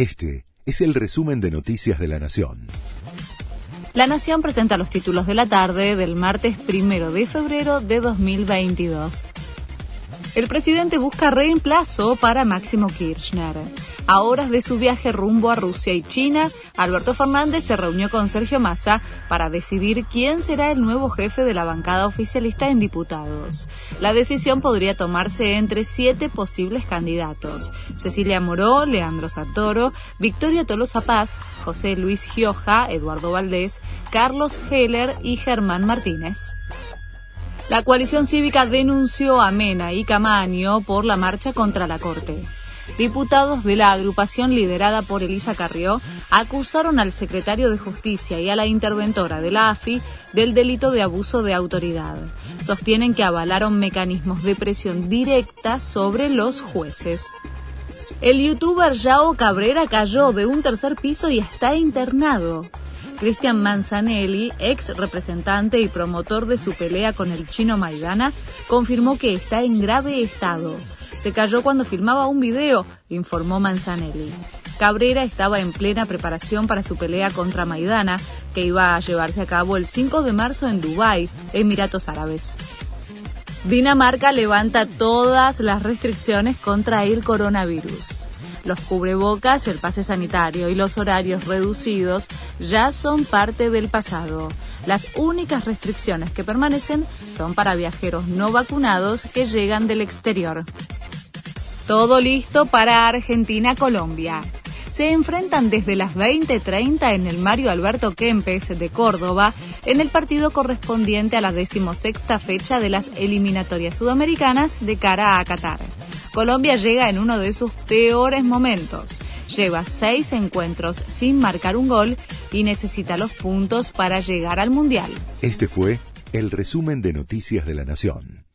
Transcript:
Este es el resumen de Noticias de la Nación. La Nación presenta los títulos de la tarde del martes primero de febrero de 2022. El presidente busca reemplazo para Máximo Kirchner. A horas de su viaje rumbo a Rusia y China, Alberto Fernández se reunió con Sergio Massa para decidir quién será el nuevo jefe de la bancada oficialista en diputados. La decisión podría tomarse entre siete posibles candidatos. Cecilia Moró, Leandro Santoro, Victoria Tolosa Paz, José Luis Gioja, Eduardo Valdés, Carlos Heller y Germán Martínez. La coalición cívica denunció a Mena y Camaño por la marcha contra la Corte. Diputados de la agrupación liderada por Elisa Carrió acusaron al secretario de Justicia y a la interventora de la AFI del delito de abuso de autoridad. Sostienen que avalaron mecanismos de presión directa sobre los jueces. El youtuber Yao Cabrera cayó de un tercer piso y está internado. Cristian Manzanelli, ex representante y promotor de su pelea con el chino Maidana, confirmó que está en grave estado. Se cayó cuando filmaba un video, informó Manzanelli. Cabrera estaba en plena preparación para su pelea contra Maidana, que iba a llevarse a cabo el 5 de marzo en Dubái, Emiratos Árabes. Dinamarca levanta todas las restricciones contra el coronavirus. Los cubrebocas, el pase sanitario y los horarios reducidos ya son parte del pasado. Las únicas restricciones que permanecen son para viajeros no vacunados que llegan del exterior. Todo listo para Argentina-Colombia se enfrentan desde las 20:30 en el Mario Alberto Kempes de Córdoba en el partido correspondiente a la decimosexta fecha de las eliminatorias sudamericanas de cara a Qatar. Colombia llega en uno de sus peores momentos. Lleva seis encuentros sin marcar un gol y necesita los puntos para llegar al Mundial. Este fue el resumen de Noticias de la Nación.